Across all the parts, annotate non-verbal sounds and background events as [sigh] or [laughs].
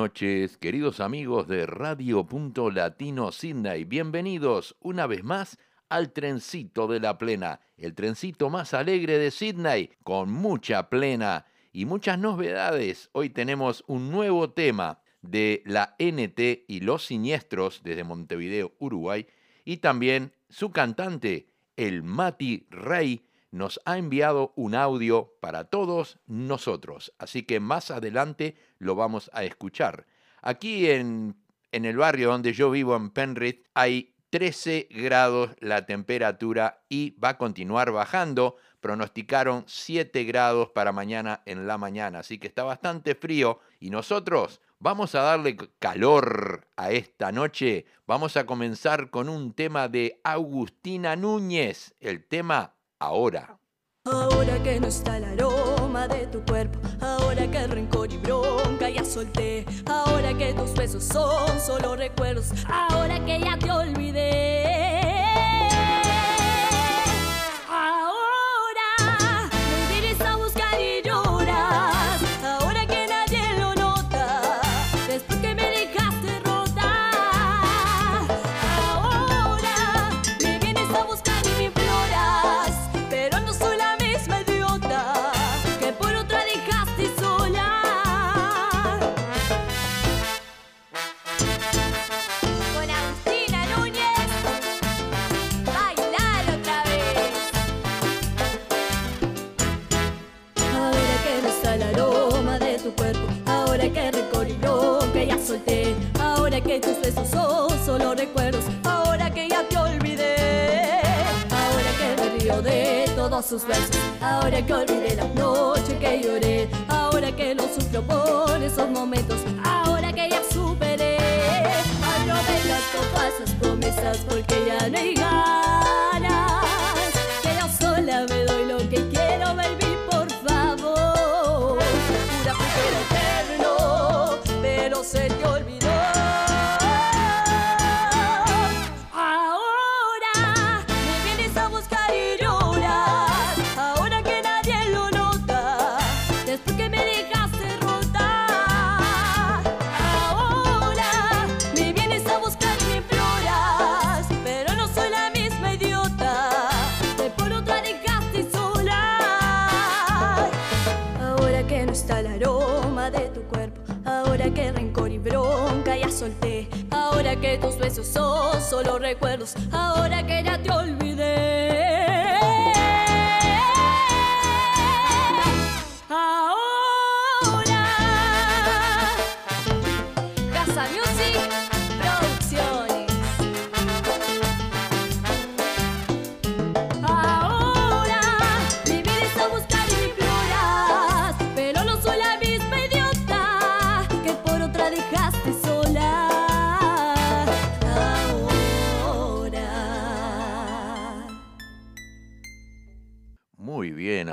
noches, queridos amigos de Radio Punto Latino Sydney. Bienvenidos una vez más al trencito de la plena, el trencito más alegre de Sydney, con mucha plena y muchas novedades. Hoy tenemos un nuevo tema de la NT y los siniestros desde Montevideo, Uruguay, y también su cantante, el Mati Rey, nos ha enviado un audio para todos nosotros, así que más adelante lo vamos a escuchar. Aquí en, en el barrio donde yo vivo, en Penrith, hay 13 grados la temperatura y va a continuar bajando. Pronosticaron 7 grados para mañana en la mañana, así que está bastante frío y nosotros vamos a darle calor a esta noche. Vamos a comenzar con un tema de Agustina Núñez, el tema Ahora. Ahora que no está el aroma de tu cuerpo, ahora que el rencor y bronca ya solté, ahora que tus besos son solo recuerdos, ahora que ya te olvidé.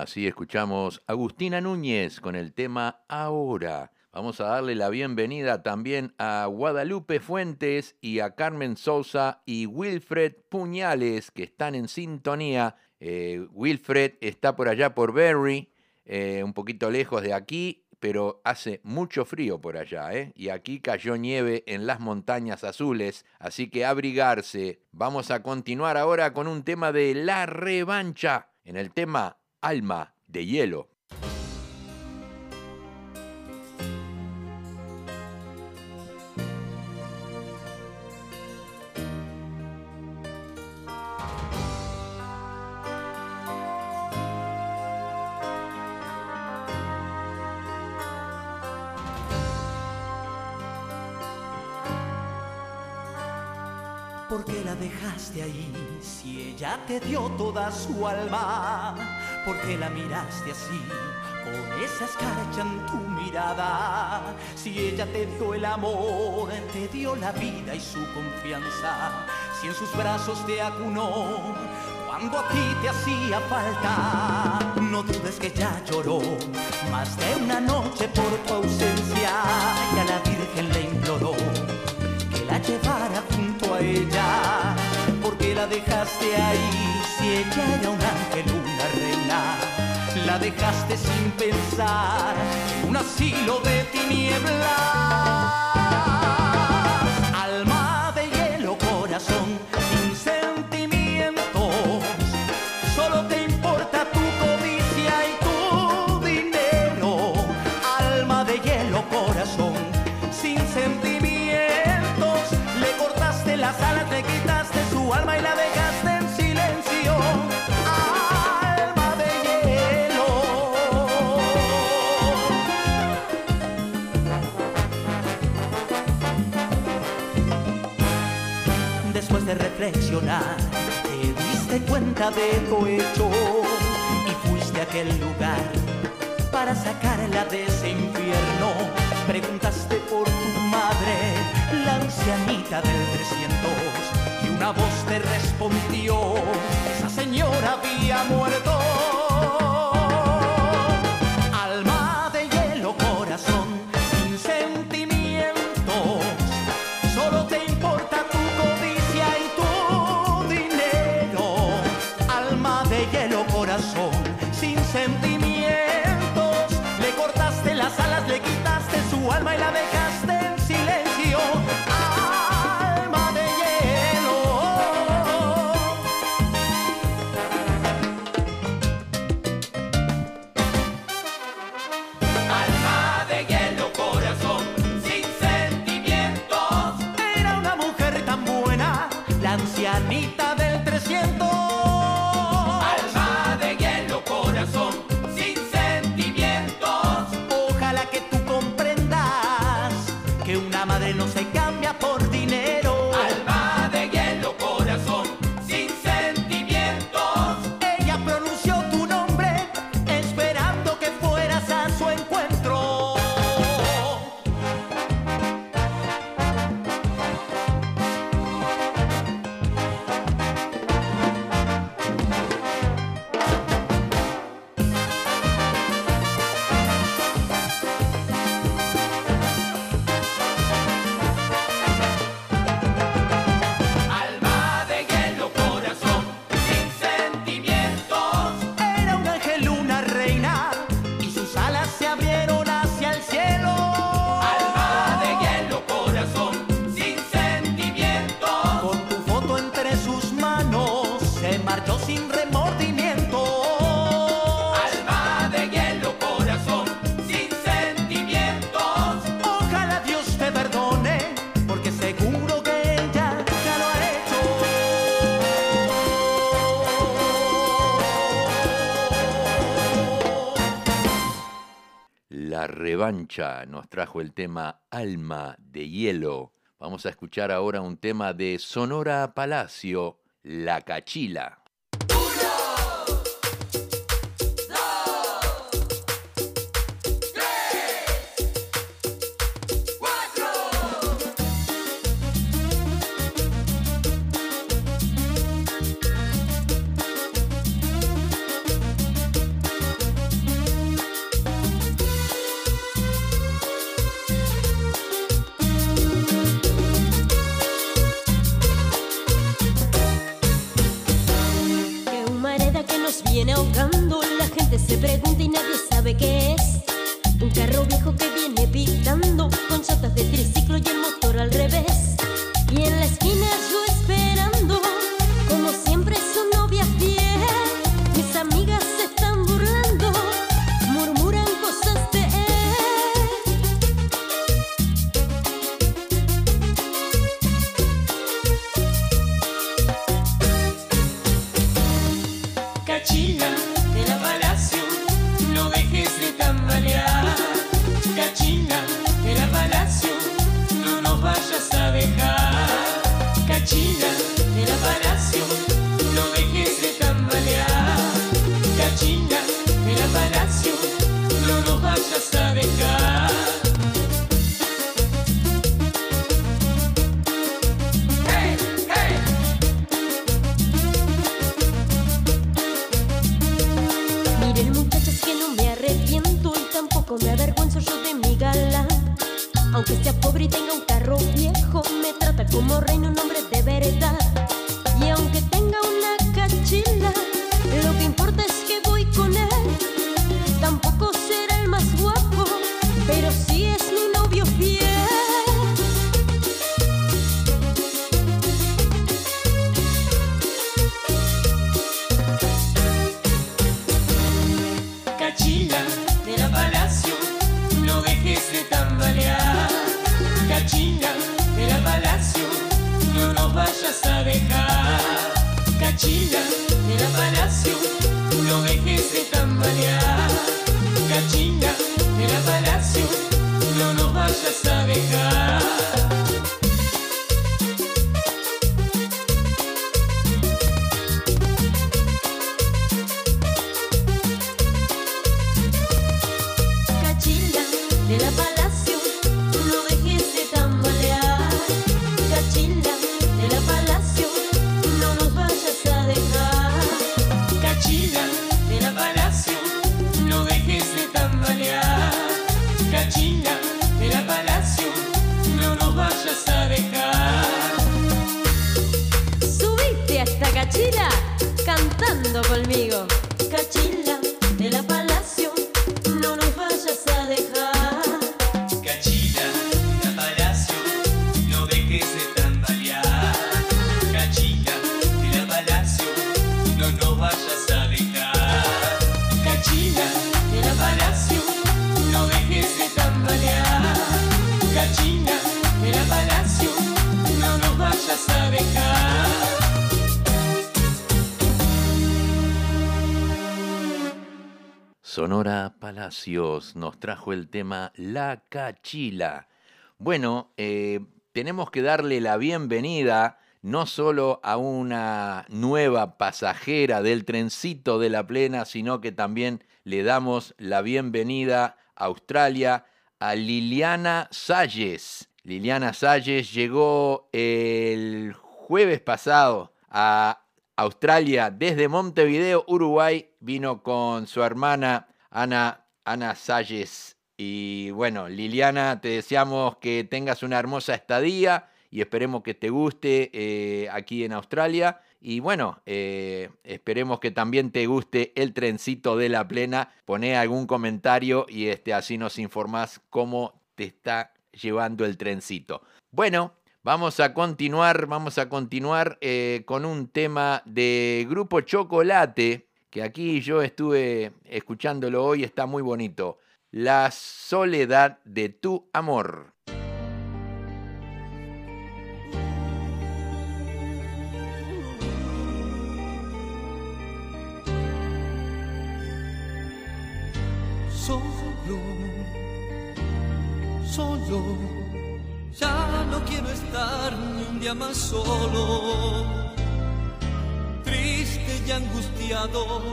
Así escuchamos Agustina Núñez con el tema Ahora. Vamos a darle la bienvenida también a Guadalupe Fuentes y a Carmen Sousa y Wilfred Puñales que están en sintonía. Eh, Wilfred está por allá por Berry, eh, un poquito lejos de aquí, pero hace mucho frío por allá, ¿eh? Y aquí cayó nieve en las montañas azules, así que abrigarse. Vamos a continuar ahora con un tema de la revancha, en el tema Alma de Hielo. ¿Por qué la dejaste ahí si ella te dio toda su alma? ¿Por qué la miraste así con esa escarcha en tu mirada? Si ella te dio el amor, te dio la vida y su confianza, si en sus brazos te acunó cuando a ti te hacía falta. No dudes que ya lloró más de una noche por tu ausencia y a la Virgen le imploró que la llevara junto a ella. porque la dejaste ahí si ella era un ángel, La dejaste sin pensar en un asilo de tinieblas. Reflexionar, te diste cuenta de lo hecho y fuiste a aquel lugar para sacarla de ese infierno. Preguntaste por tu madre, la ancianita del 300, y una voz te respondió, esa señora había muerto. Alma y la dejaste La revancha nos trajo el tema Alma de Hielo. Vamos a escuchar ahora un tema de Sonora Palacio, La Cachila. Sonora Palacios nos trajo el tema La Cachila. Bueno, eh, tenemos que darle la bienvenida no solo a una nueva pasajera del trencito de la plena, sino que también le damos la bienvenida a Australia a Liliana Salles. Liliana Salles llegó el jueves pasado a Australia desde Montevideo, Uruguay, vino con su hermana Ana, Ana Salles. Y bueno, Liliana, te deseamos que tengas una hermosa estadía y esperemos que te guste eh, aquí en Australia. Y bueno, eh, esperemos que también te guste el trencito de la plena. Poné algún comentario y este, así nos informás cómo te está llevando el trencito. Bueno, Vamos a continuar, vamos a continuar eh, con un tema de Grupo Chocolate, que aquí yo estuve escuchándolo hoy, está muy bonito. La soledad de tu amor. Solo, solo, ya no quiero estar ni un día más solo. Triste y angustiado,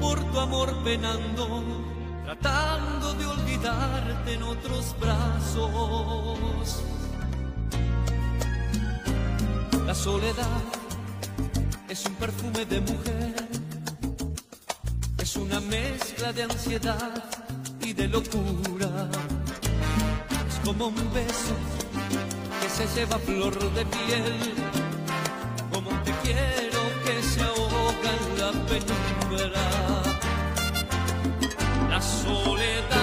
por tu amor penando, tratando de olvidarte en otros brazos. La soledad es un perfume de mujer es una mezcla de ansiedad y de locura. Como un beso que se lleva flor de piel, como te quiero que se ahoga en la penumbra. La soledad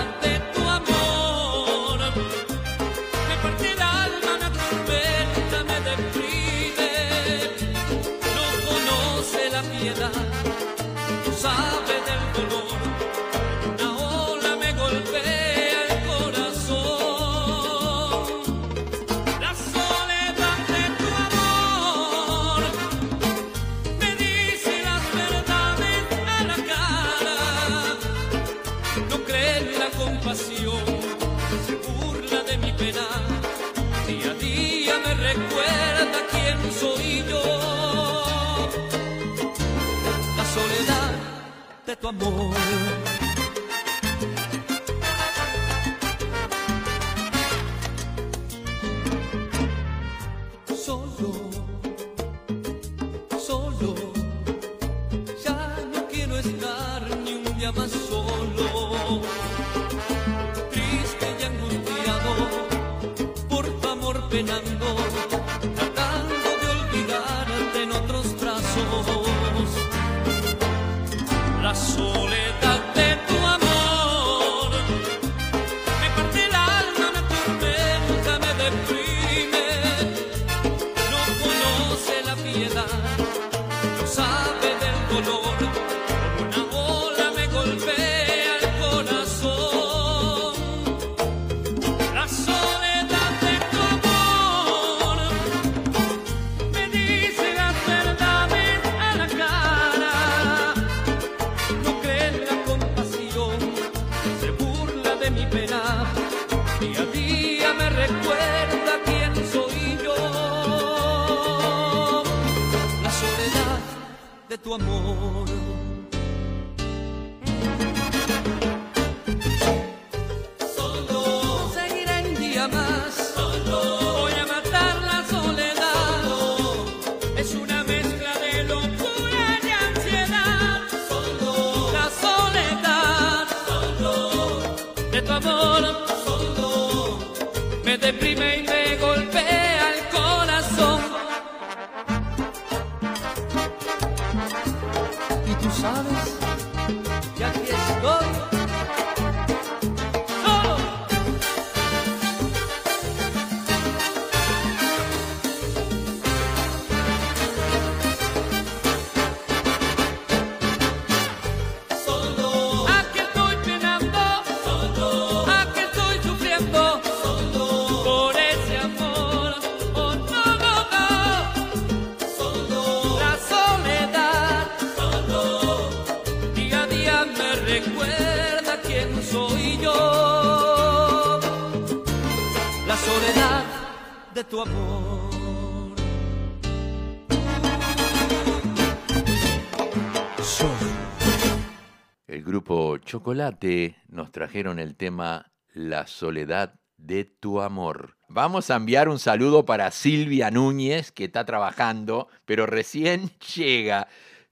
amor. Amor. Solo un día más. Solo voy a matar la soledad. Es una mezcla de locura y ansiedad. Solo la soledad. Solo de tu amor. Solo me deprime y Chocolate nos trajeron el tema La soledad de tu amor. Vamos a enviar un saludo para Silvia Núñez, que está trabajando, pero recién [laughs] llega.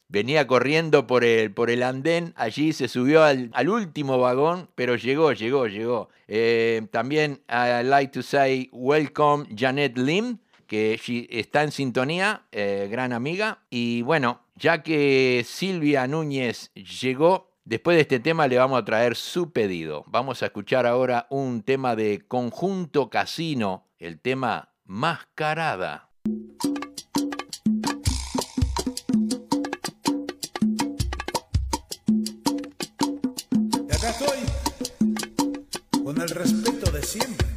Venía corriendo por el, por el andén, allí se subió al, al último vagón, pero llegó, llegó, llegó. Eh, también I like to say welcome Janet Lim, que está en sintonía, eh, gran amiga. Y bueno, ya que Silvia Núñez llegó, después de este tema le vamos a traer su pedido. Vamos a escuchar ahora un tema de Conjunto Casino, el tema Mascarada. Y acá estoy, con el respeto de siempre.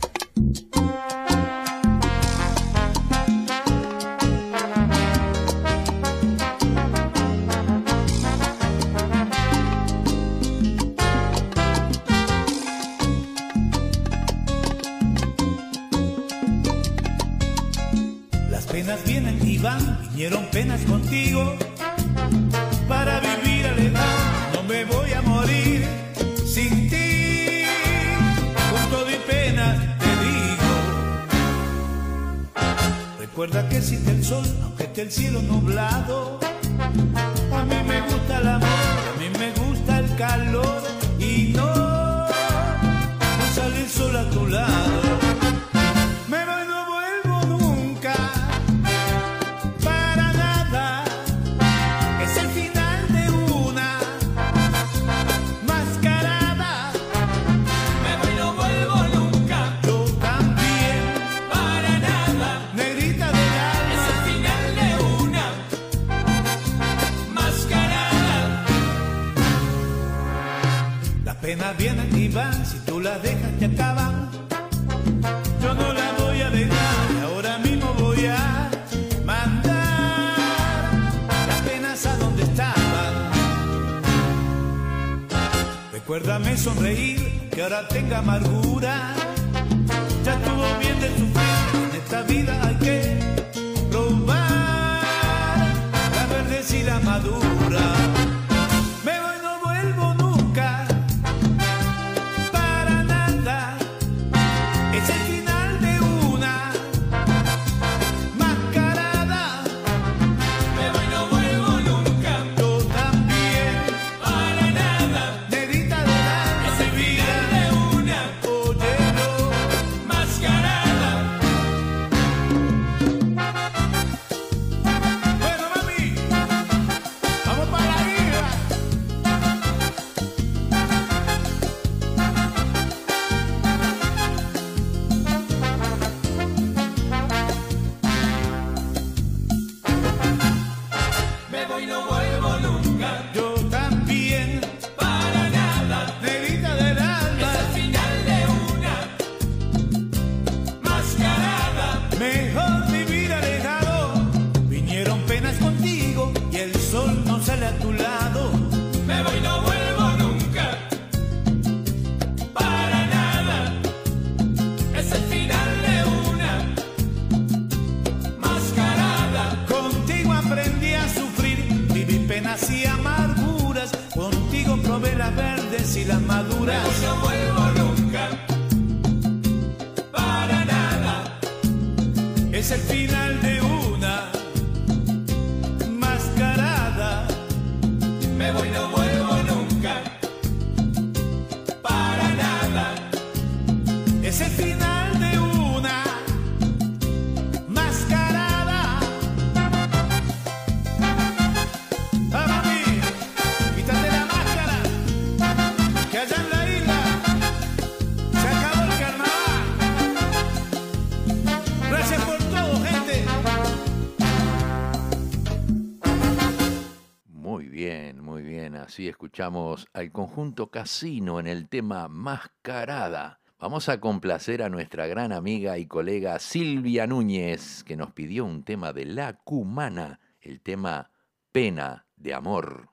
escuchamos al conjunto Casino en el tema Mascarada. Vamos a complacer a nuestra gran amiga y colega Silvia Núñez, que nos pidió un tema de La Cumana, el tema Pena de Amor.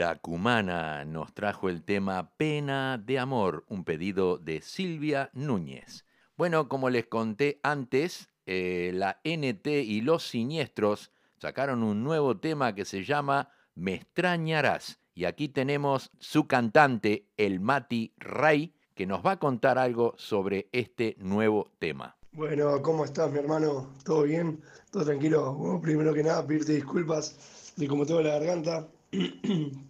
La Cumana nos trajo el tema Pena de Amor, un pedido de Silvia Núñez. Bueno, como les conté antes, eh, la NT y Los Siniestros sacaron un nuevo tema que se llama Me extrañarás. Y aquí tenemos su cantante, el Mati Ray, que nos va a contar algo sobre este nuevo tema. Bueno, ¿cómo estás, mi hermano? ¿Todo bien? ¿Todo tranquilo? Primero que nada, pedirte disculpas de cómo tengo la garganta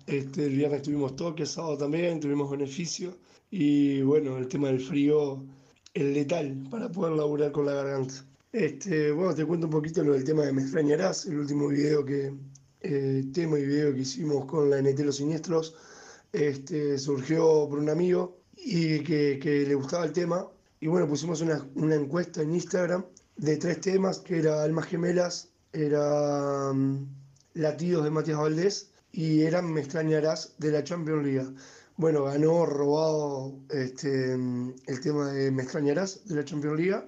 este, el viernes tuvimos toque, sábado también, tuvimos beneficio. Y bueno, el tema del frío es letal para poder laburar con la garganta. Este, bueno, te cuento un poquito lo del tema de Me extrañarás, el último video que, eh, tema y video que hicimos con la NT Los Siniestros. Este, surgió por un amigo y que, que le gustaba el tema y bueno, pusimos una, una encuesta en Instagram de tres temas, que era Almas Gemelas, era mm, Latidos de Matías Valdés y eran Me extrañarás de la Champions League. Bueno, ganó robado este, el tema de Me extrañarás de la Champions League.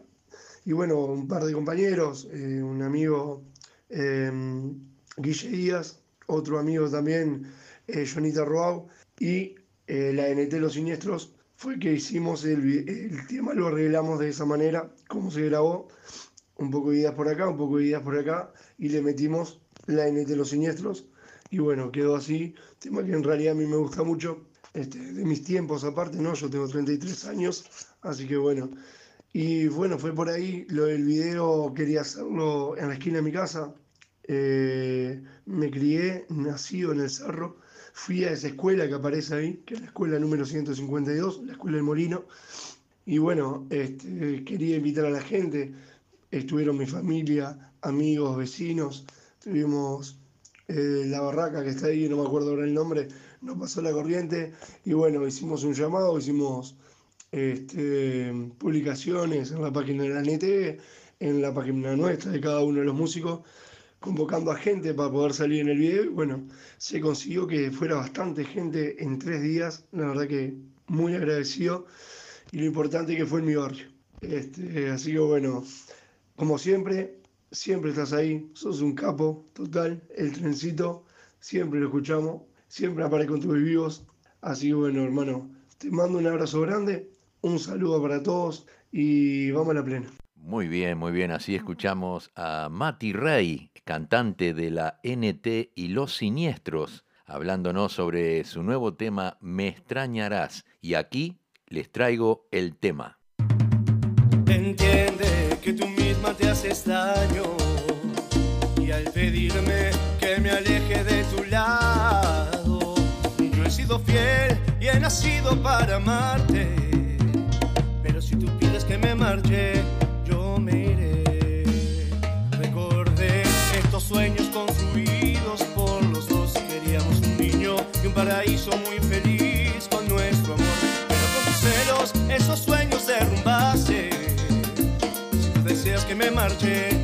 Y bueno, un par de compañeros, eh, un amigo eh, Guille Díaz, otro amigo también, eh, Jonita Roau, y eh, la NT Los Siniestros fue que hicimos el, el tema, lo arreglamos de esa manera, como se grabó, un poco de ideas por acá, un poco de ideas por acá, y le metimos la NT Los Siniestros, y bueno, quedó así, tema que en realidad a mí me gusta mucho, este, de mis tiempos aparte, ¿no? Yo tengo 33 años, así que bueno, y bueno, fue por ahí, lo del video quería hacerlo en la esquina de mi casa, eh, me crié, nacido en el cerro, fui a esa escuela que aparece ahí, que es la escuela número 152, la escuela del Molino, y bueno, este, quería invitar a la gente, estuvieron mi familia, amigos, vecinos, tuvimos eh, la barraca que está ahí, no me acuerdo ahora el nombre, nos pasó la corriente, y bueno, hicimos un llamado, hicimos este, publicaciones en la página de la NT, en la página nuestra de cada uno de los músicos, convocando a gente para poder salir en el video y bueno, se consiguió que fuera bastante gente en tres días, la verdad que muy agradecido y lo importante que fue en mi barrio. Este, así que bueno, como siempre, siempre estás ahí, sos un capo total, el trencito, siempre lo escuchamos, siempre aparece con tus vivos, así que bueno hermano, te mando un abrazo grande, un saludo para todos y vamos a la plena. Muy bien, muy bien. Así escuchamos a Mati Rey, cantante de la NT y Los Siniestros, hablándonos sobre su nuevo tema Me extrañarás. Y aquí les traigo el tema. Te haces daño y al pedirme que me aleje de tu lado, yo he sido fiel y he nacido para amarte. Pero si tú pides que me marche, yo me iré. Recordé estos sueños construidos por los dos. Queríamos un niño y un paraíso muy feliz que me marche,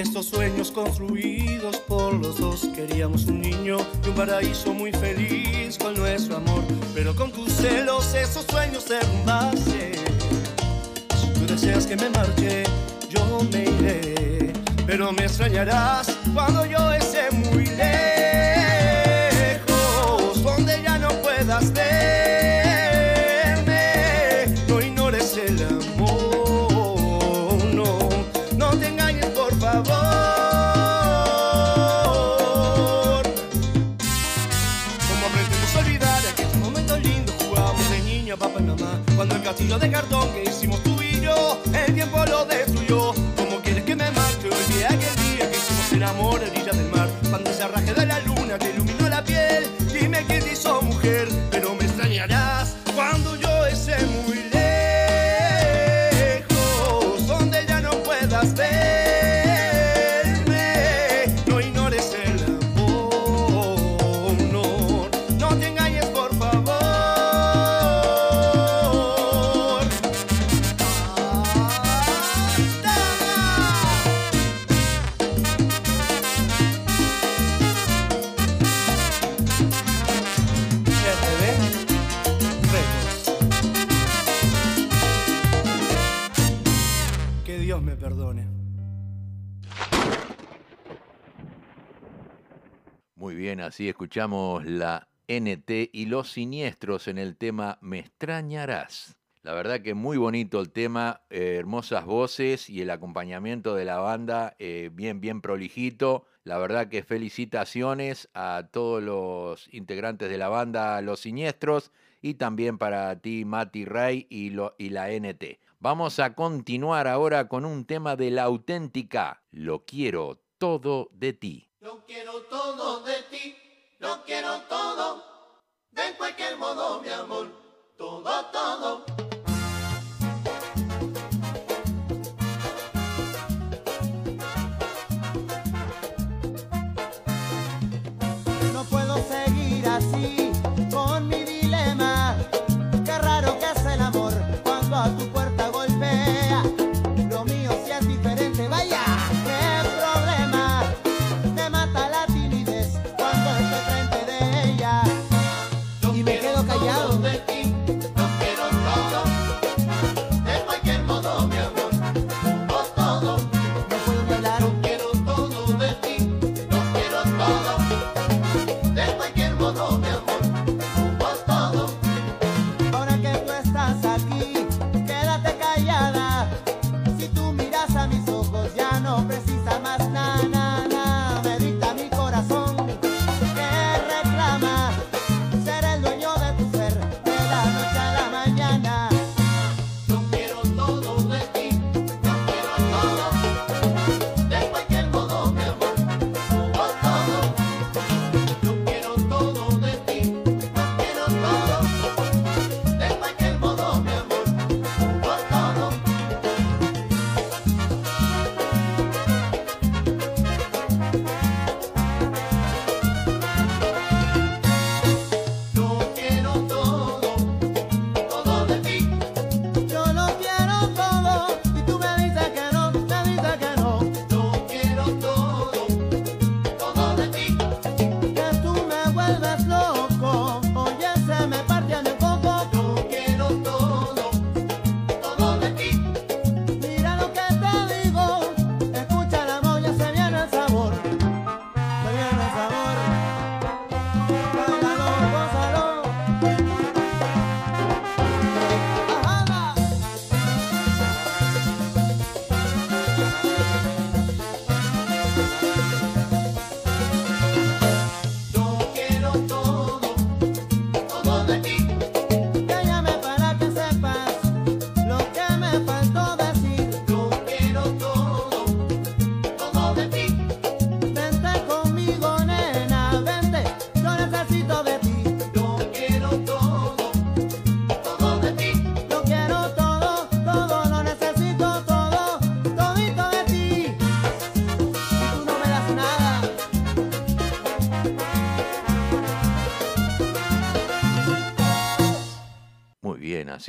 estos sueños construidos por los dos. Queríamos un niño y un paraíso muy feliz con nuestro amor. Pero con tus celos esos sueños derrumbaste. Si tú deseas que me marche, yo me iré. Pero me extrañarás cuando yo esté muy lejos, castillo de cartón que Así escuchamos la NT y los siniestros en el tema Me extrañarás. La verdad que muy bonito el tema, eh, hermosas voces y el acompañamiento de la banda eh, bien, bien prolijito. La verdad que felicitaciones a todos los integrantes de la banda Los Siniestros y también para ti Mati Ray y, lo, y la NT. Vamos a continuar ahora con un tema de la auténtica. Lo quiero todo de ti. Lo quiero todo de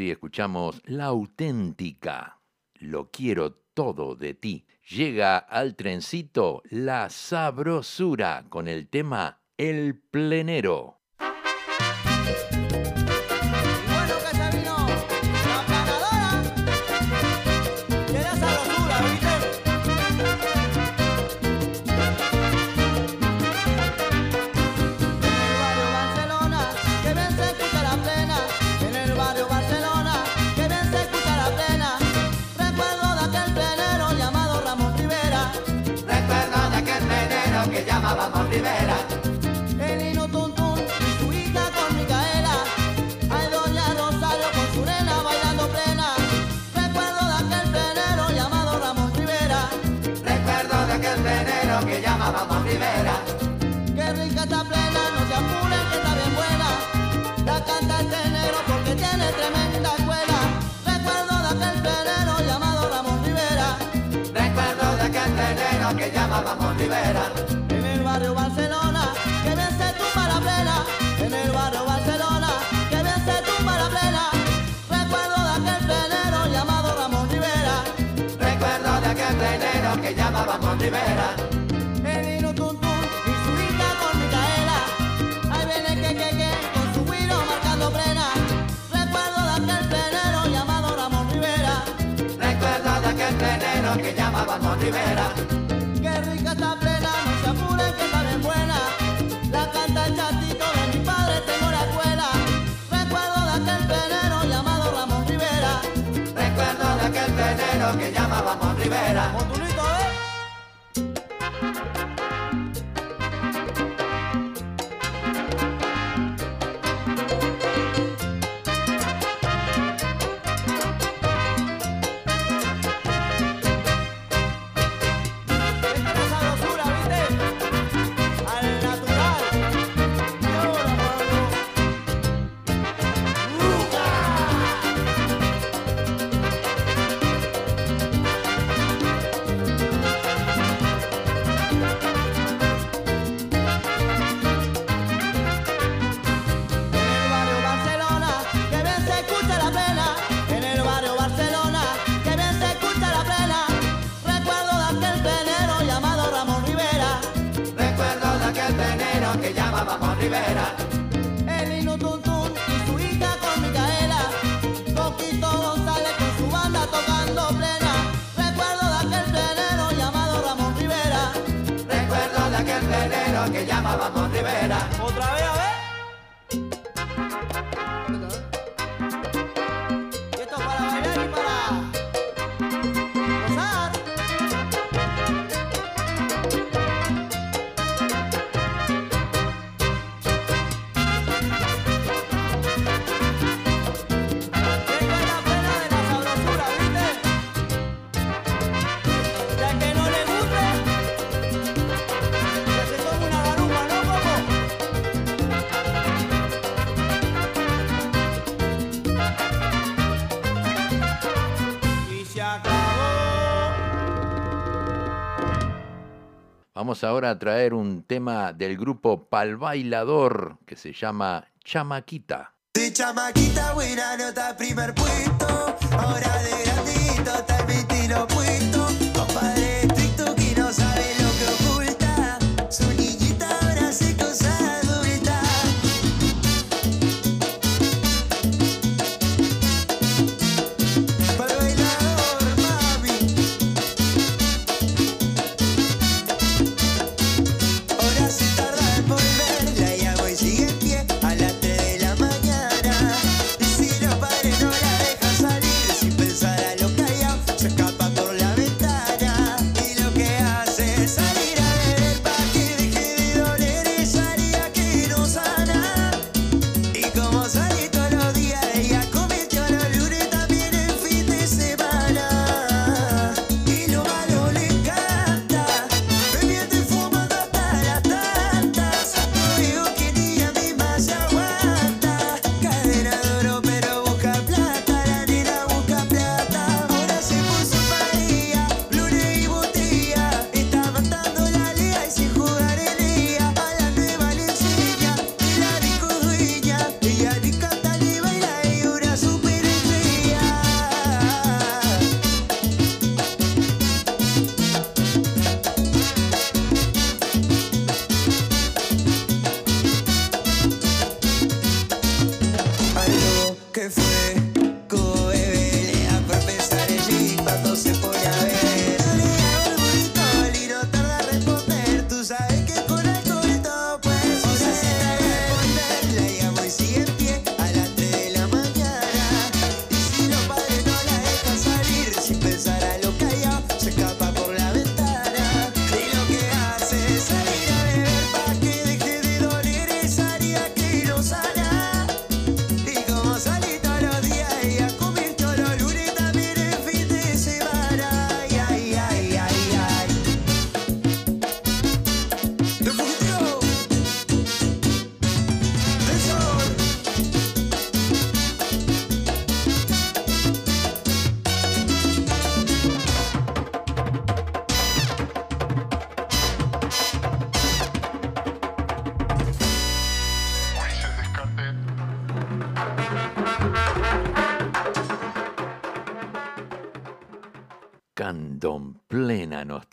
así escuchamos La auténtica, lo quiero todo de ti. Llega al trencito La sabrosura con el tema El plenero. Qué rica está plena, no se apuren que está bien buena. La canta este negro porque tiene tremenda escuela. Recuerdo de aquel plenero llamado Ramón Rivera. Recuerdo de aquel plenero que llama Ramón Rivera. En el barrio Barcelona, que bien se tumba la plena. En el barrio Barcelona, que bien se tumba la plena. Recuerdo de aquel plenero llamado Ramón Rivera. Recuerdo de aquel plenero que llama Ramón primera. Qué rica está plena, no se apuren que está bien buena. La canta el chatito de mi padre, tengo la escuela. Recuerdo de aquel plenero llamado Ramón Rivera. Recuerdo de aquel plenero que llamábamos Rivera. vamos ahora a traer un tema del grupo Pal Bailador que se llama Chamaquita. Sí, chamaquita, buena nota, primer puesto. Ahora de grandito, tal vez te lo puedo.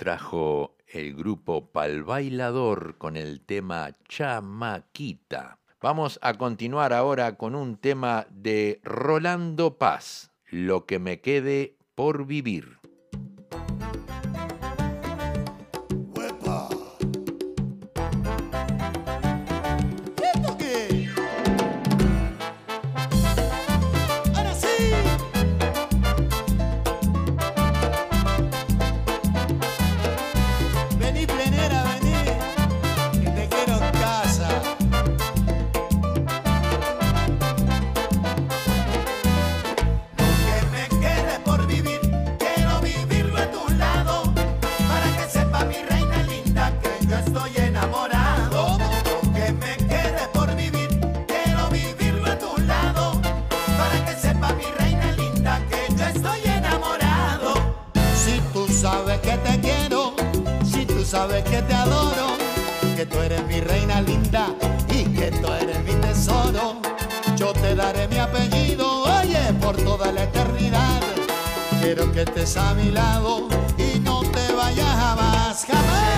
trajo el grupo Pal Bailador con el tema Chamaquita. Vamos a continuar ahora con un tema de Rolando Paz, Lo que me quede por vivir. por toda la eternidad. Quiero que estés a mi lado y no te vayas jamás, jamás.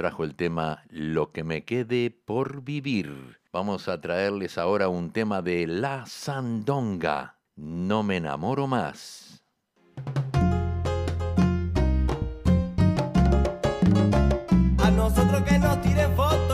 trajo el tema Lo que me quede por vivir. Vamos a traerles ahora un tema de La Sandonga. No me enamoro más. A nosotros que nos tiren fotos.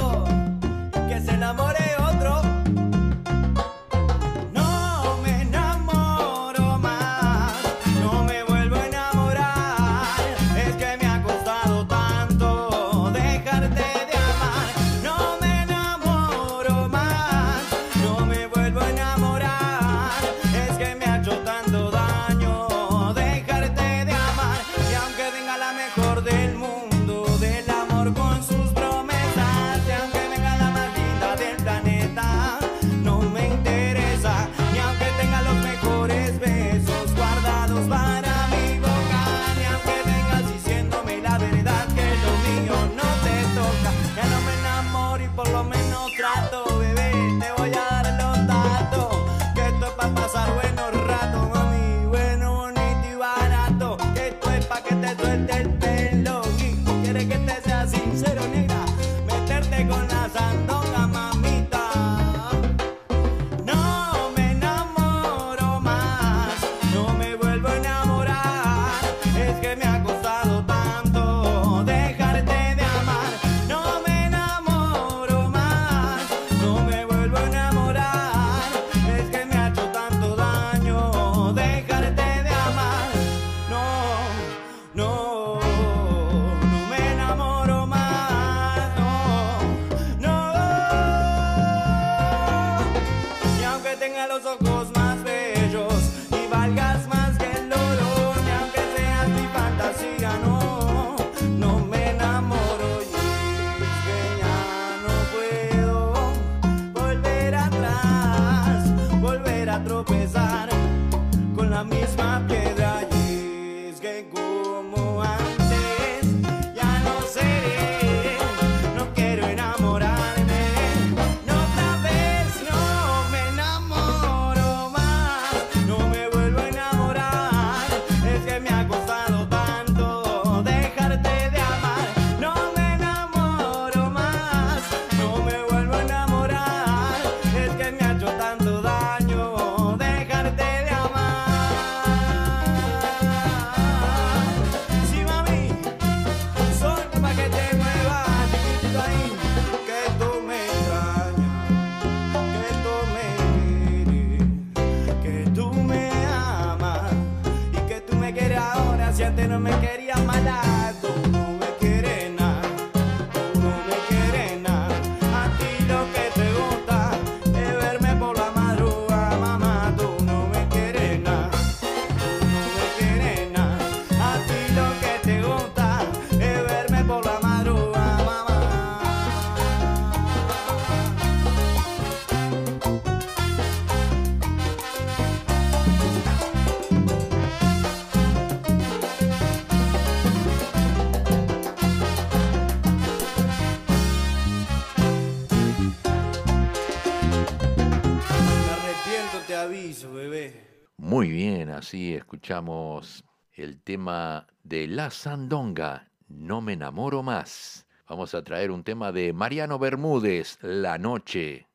Muy bien, así escuchamos el tema de La Sandonga, No me enamoro más. Vamos a traer un tema de Mariano Bermúdez, La Noche.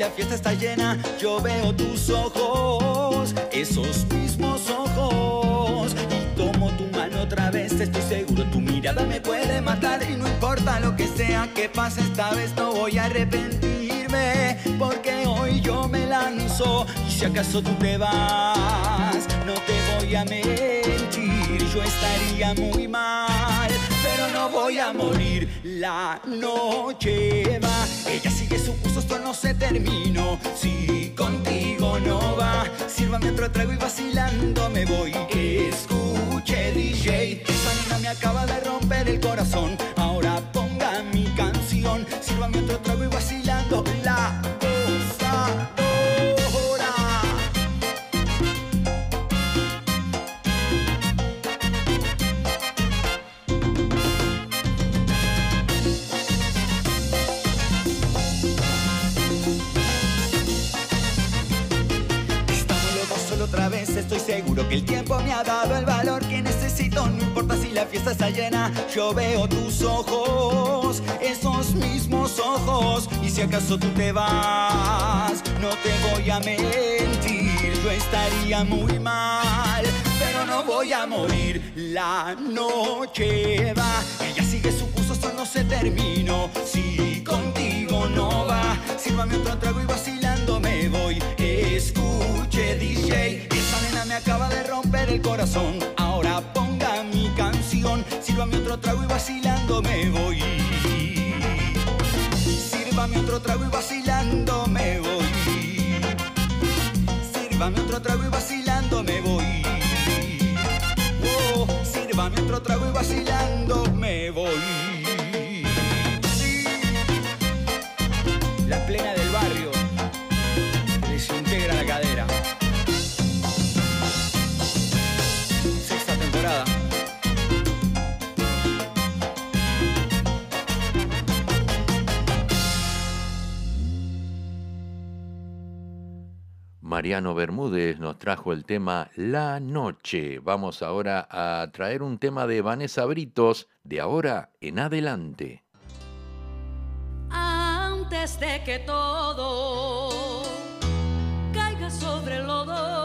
La fiesta está llena, yo veo tus ojos, esos mismos ojos. Y tomo tu mano otra vez, estoy seguro tu mirada me puede matar. Y no importa lo que sea que pase esta vez, no voy a arrepentirme. Porque hoy yo me lanzo y si acaso tú te vas, no te voy a mentir, yo estaría muy mal no voy a morir. La noche va, ella sigue su curso, esto no se terminó. Si contigo no va, sírvame otro trago y vacilando me voy. Escuche DJ, esa nena me acaba de romper el corazón. Ahora ponga mi canción, sírvame otro trago y vacilando la el tiempo me ha dado el valor que necesito. No importa si la fiesta está llena, yo veo tus ojos, esos mismos ojos. Y si acaso tú te vas, no te voy a mentir, yo estaría muy mal, pero no voy a morir. La noche va, se terminó. Si contigo no va, sírvame otro trago y vacilando me voy. Escuche DJ, esa nena me acaba de romper el corazón. Ahora ponga mi canción, sírvame otro trago y vacilando me voy. Sírvame otro trago y vacilando me voy. Sírvame otro trago y vacilando me voy. Oh, sírvame otro trago y vacilando me voy. Mariano Bermúdez nos trajo el tema La Noche. Vamos ahora a traer un tema de Vanessa Britos de ahora en adelante. Antes de que todo caiga sobre el lodo,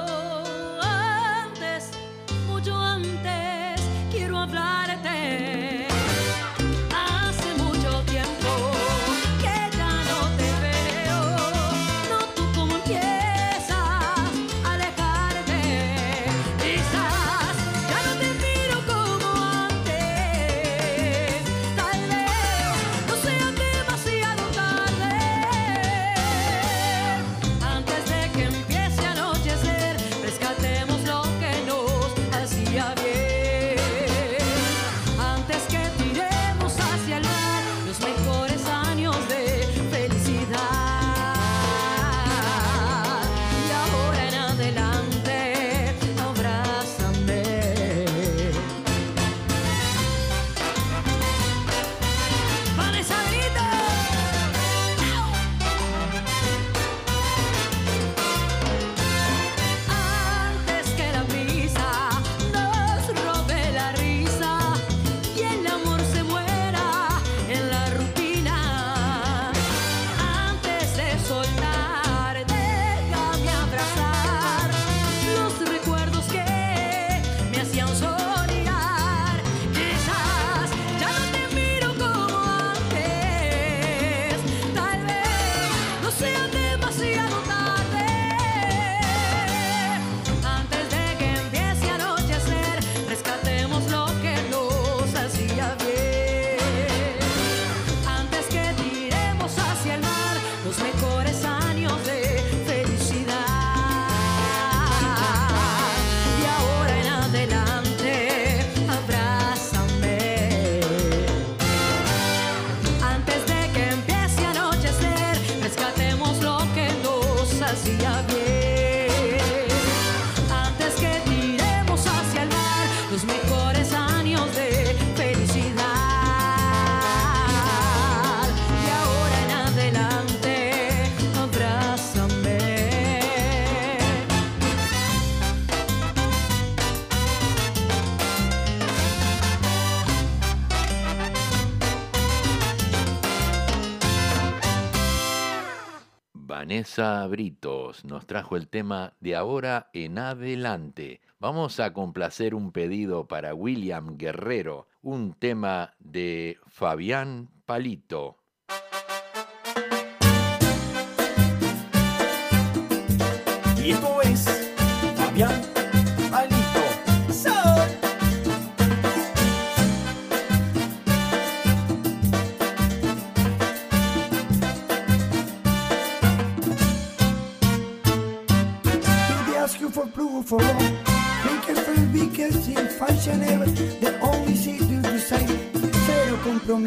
Vanessa Britos nos trajo el tema de ahora en adelante. Vamos a complacer un pedido para William Guerrero, un tema de Fabián Palito.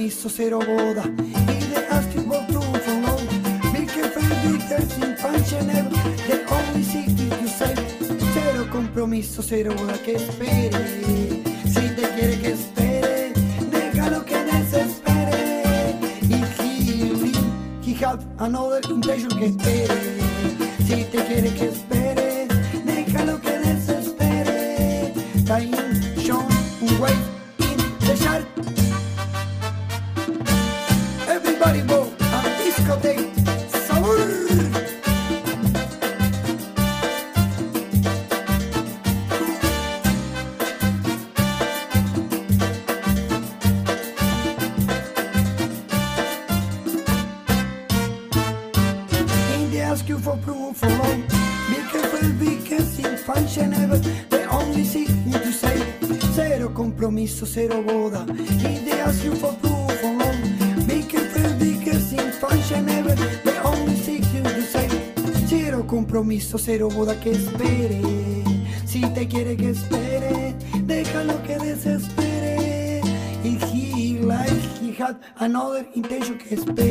hizo cero boda y dejaste un trufo no mi que perdiste sin pancha negro the only city you say cero compromiso cero boda que esperes Buda que espere. Si te quiere que espere, déjalo que desespere. Y he like he had another intention que espere.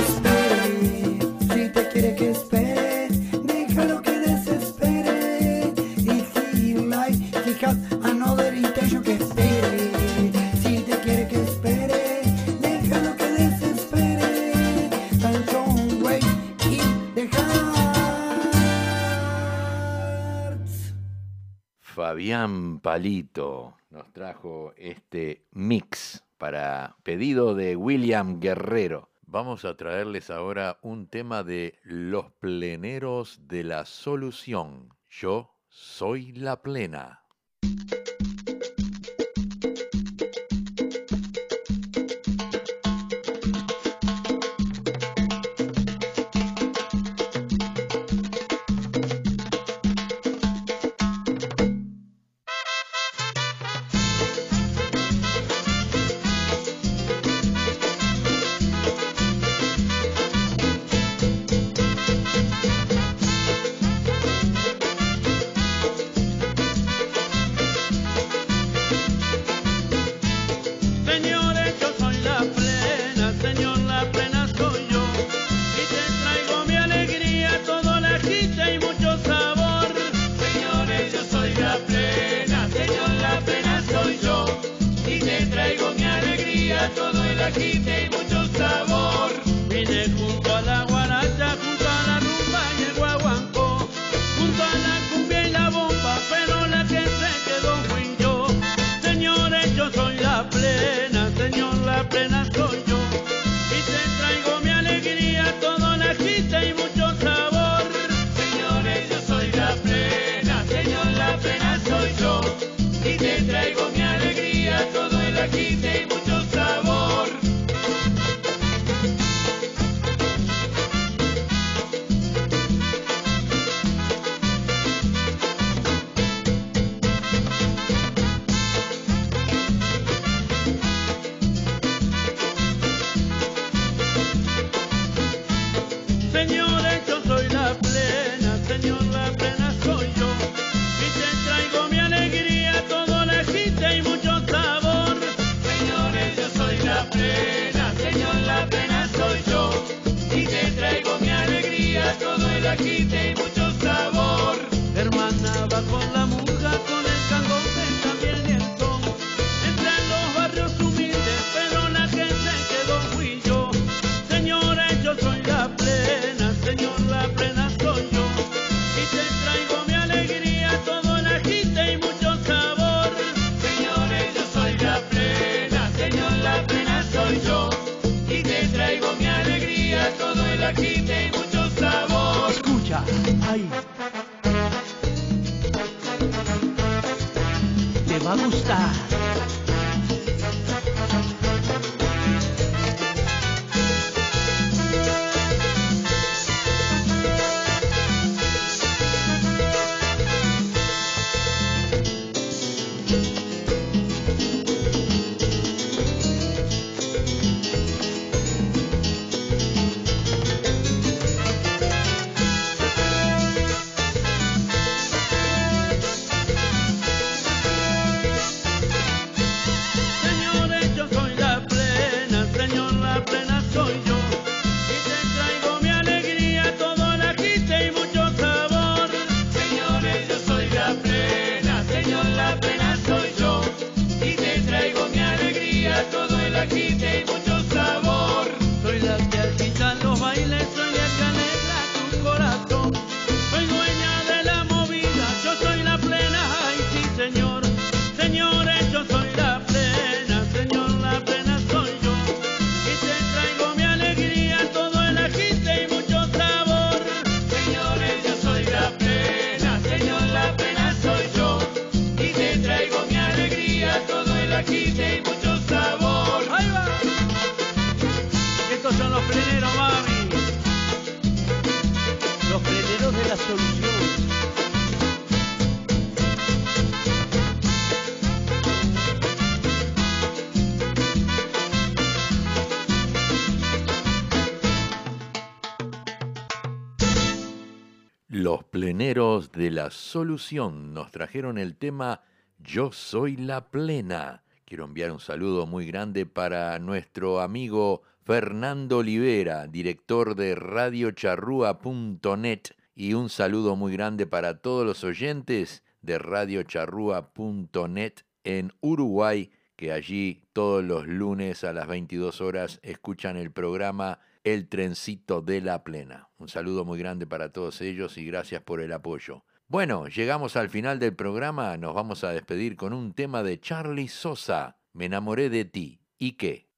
si te quiere que espere, déjalo que desespere. If he like, he has another intention que espere. Si te quiere que espere, déjalo que desespere. Tan long way in the heart. Fabián Palito nos trajo este mix para pedido de William Guerrero. Vamos a traerles ahora un tema de Los Pleneros de la Solución. Yo soy la plena. De la solución nos trajeron el tema Yo soy la plena. Quiero enviar un saludo muy grande para nuestro amigo Fernando Olivera, director de radiocharrúa.net y un saludo muy grande para todos los oyentes de radiocharrúa.net en Uruguay, que allí todos los lunes a las 22 horas escuchan el programa El Trencito de la Plena. Un saludo muy grande para todos ellos y gracias por el apoyo. Bueno, llegamos al final del programa, nos vamos a despedir con un tema de Charlie Sosa, Me enamoré de ti. ¿Y qué?